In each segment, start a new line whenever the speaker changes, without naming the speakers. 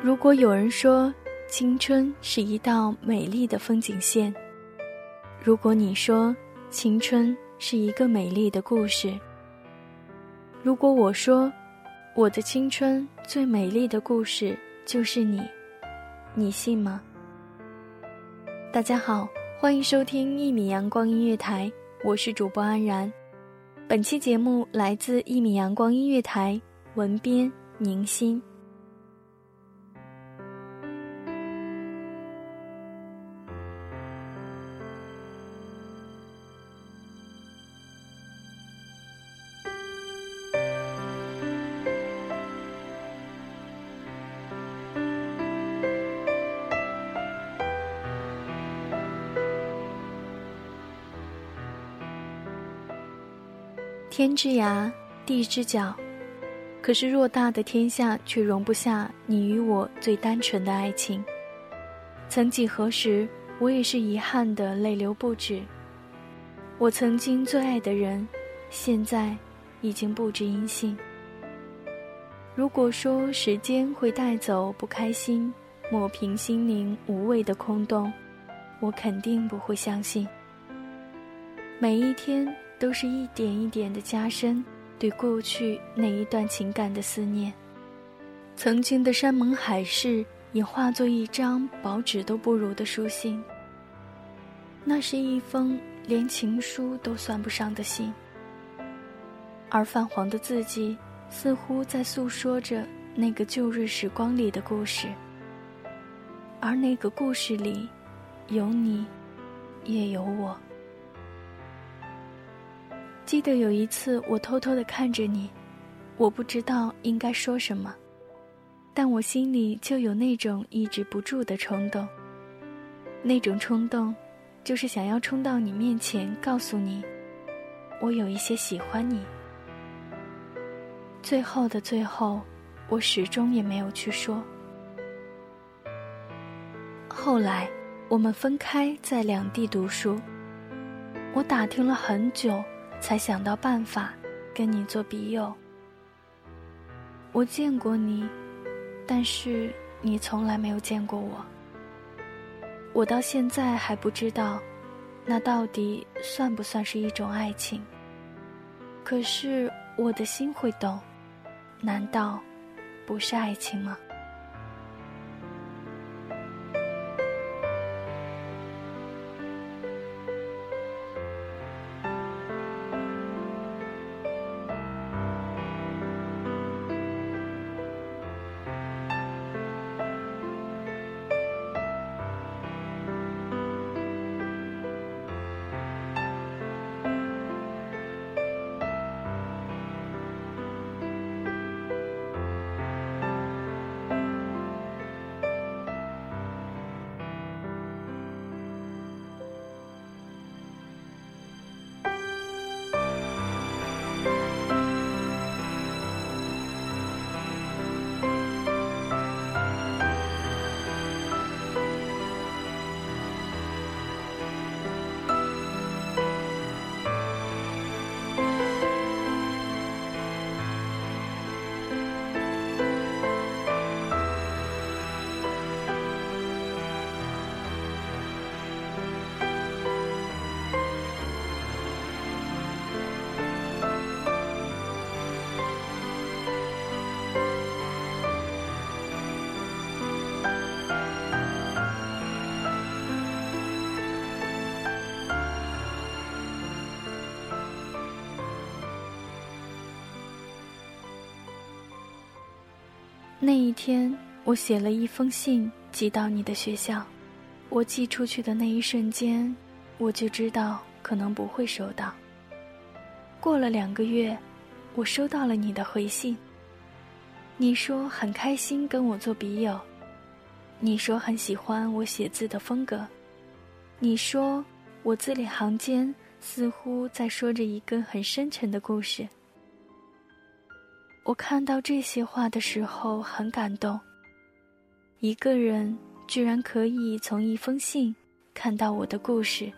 如果有人说青春是一道美丽的风景线，如果你说青春是一个美丽的故事，如果我说我的青春最美丽的故事就是你，你信吗？大家好，欢迎收听一米阳光音乐台，我是主播安然。本期节目来自一米阳光音乐台，文编宁心。天之涯，地之角，可是偌大的天下却容不下你与我最单纯的爱情。曾几何时，我也是遗憾的泪流不止。我曾经最爱的人，现在已经不知音信。如果说时间会带走不开心，抹平心灵无谓的空洞，我肯定不会相信。每一天。都是一点一点的加深对过去那一段情感的思念。曾经的山盟海誓也化作一张薄纸都不如的书信。那是一封连情书都算不上的信，而泛黄的字迹似乎在诉说着那个旧日时光里的故事。而那个故事里，有你，也有我。记得有一次，我偷偷的看着你，我不知道应该说什么，但我心里就有那种抑制不住的冲动。那种冲动，就是想要冲到你面前，告诉你，我有一些喜欢你。最后的最后，我始终也没有去说。后来，我们分开在两地读书，我打听了很久。才想到办法，跟你做笔友。我见过你，但是你从来没有见过我。我到现在还不知道，那到底算不算是一种爱情？可是我的心会懂，难道不是爱情吗？那一天，我写了一封信寄到你的学校。我寄出去的那一瞬间，我就知道可能不会收到。过了两个月，我收到了你的回信。你说很开心跟我做笔友，你说很喜欢我写字的风格，你说我字里行间似乎在说着一个很深沉的故事。我看到这些话的时候很感动。一个人。居然可以从一封信看到我的故事，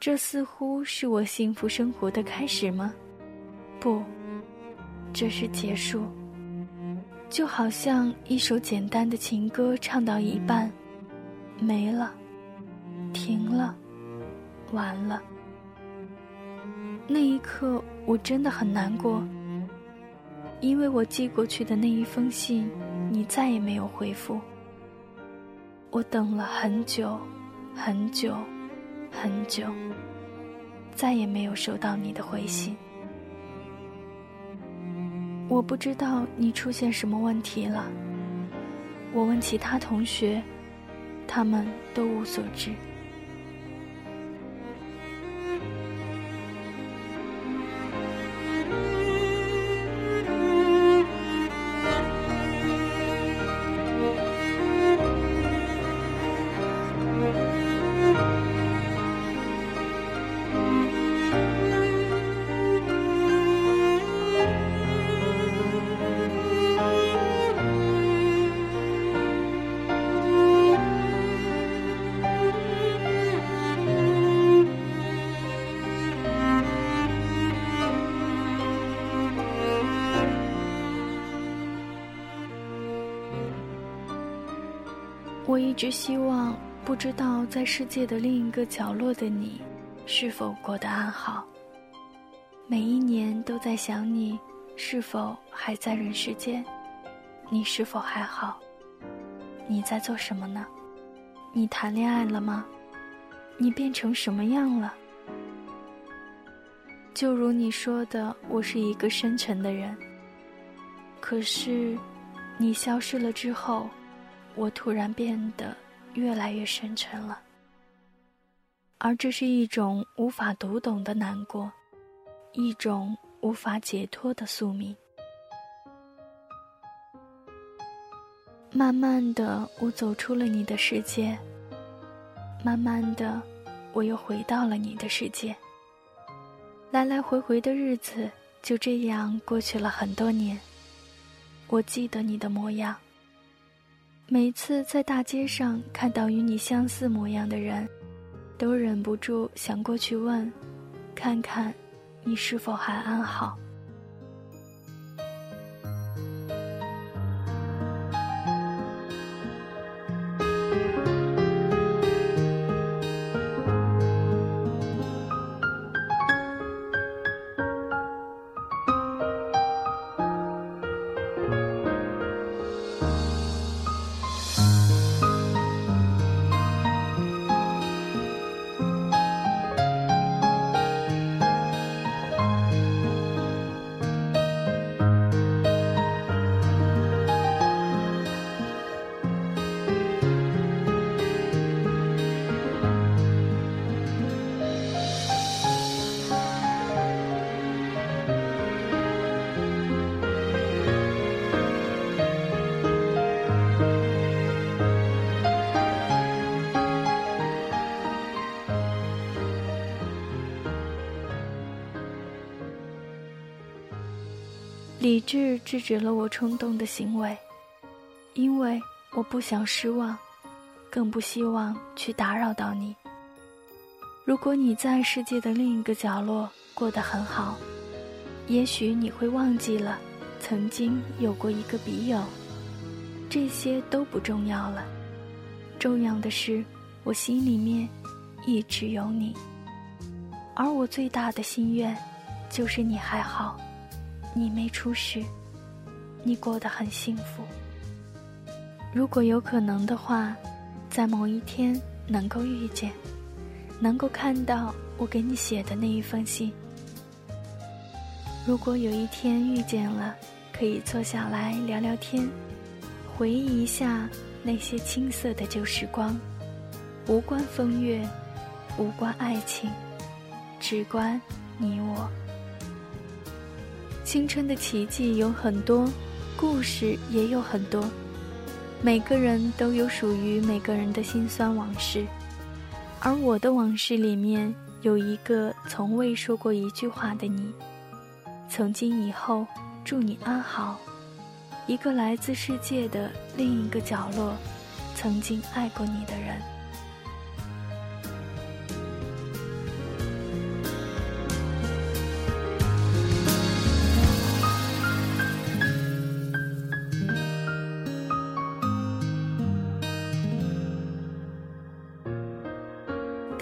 这似乎是我幸福生活的开始吗？不，这是结束。就好像一首简单的情歌唱到一半，没了，停了，完了。那一刻我真的很难过，因为我寄过去的那一封信，你再也没有回复。我等了很久，很久，很久，再也没有收到你的回信。我不知道你出现什么问题了。我问其他同学，他们都无所知。我一直希望，不知道在世界的另一个角落的你，是否过得安好。每一年都在想你，是否还在人世间？你是否还好？你在做什么呢？你谈恋爱了吗？你变成什么样了？就如你说的，我是一个深沉的人。可是，你消失了之后。我突然变得越来越深沉了，而这是一种无法读懂的难过，一种无法解脱的宿命。慢慢的，我走出了你的世界；慢慢的，我又回到了你的世界。来来回回的日子就这样过去了很多年。我记得你的模样。每次在大街上看到与你相似模样的人，都忍不住想过去问，看看你是否还安好。理智制止了我冲动的行为，因为我不想失望，更不希望去打扰到你。如果你在世界的另一个角落过得很好，也许你会忘记了曾经有过一个笔友。这些都不重要了，重要的是我心里面一直有你，而我最大的心愿就是你还好。你没出事，你过得很幸福。如果有可能的话，在某一天能够遇见，能够看到我给你写的那一封信。如果有一天遇见了，可以坐下来聊聊天，回忆一下那些青涩的旧时光，无关风月，无关爱情，只关你我。青春的奇迹有很多，故事也有很多，每个人都有属于每个人的辛酸往事，而我的往事里面有一个从未说过一句话的你。从今以后，祝你安好。一个来自世界的另一个角落，曾经爱过你的人。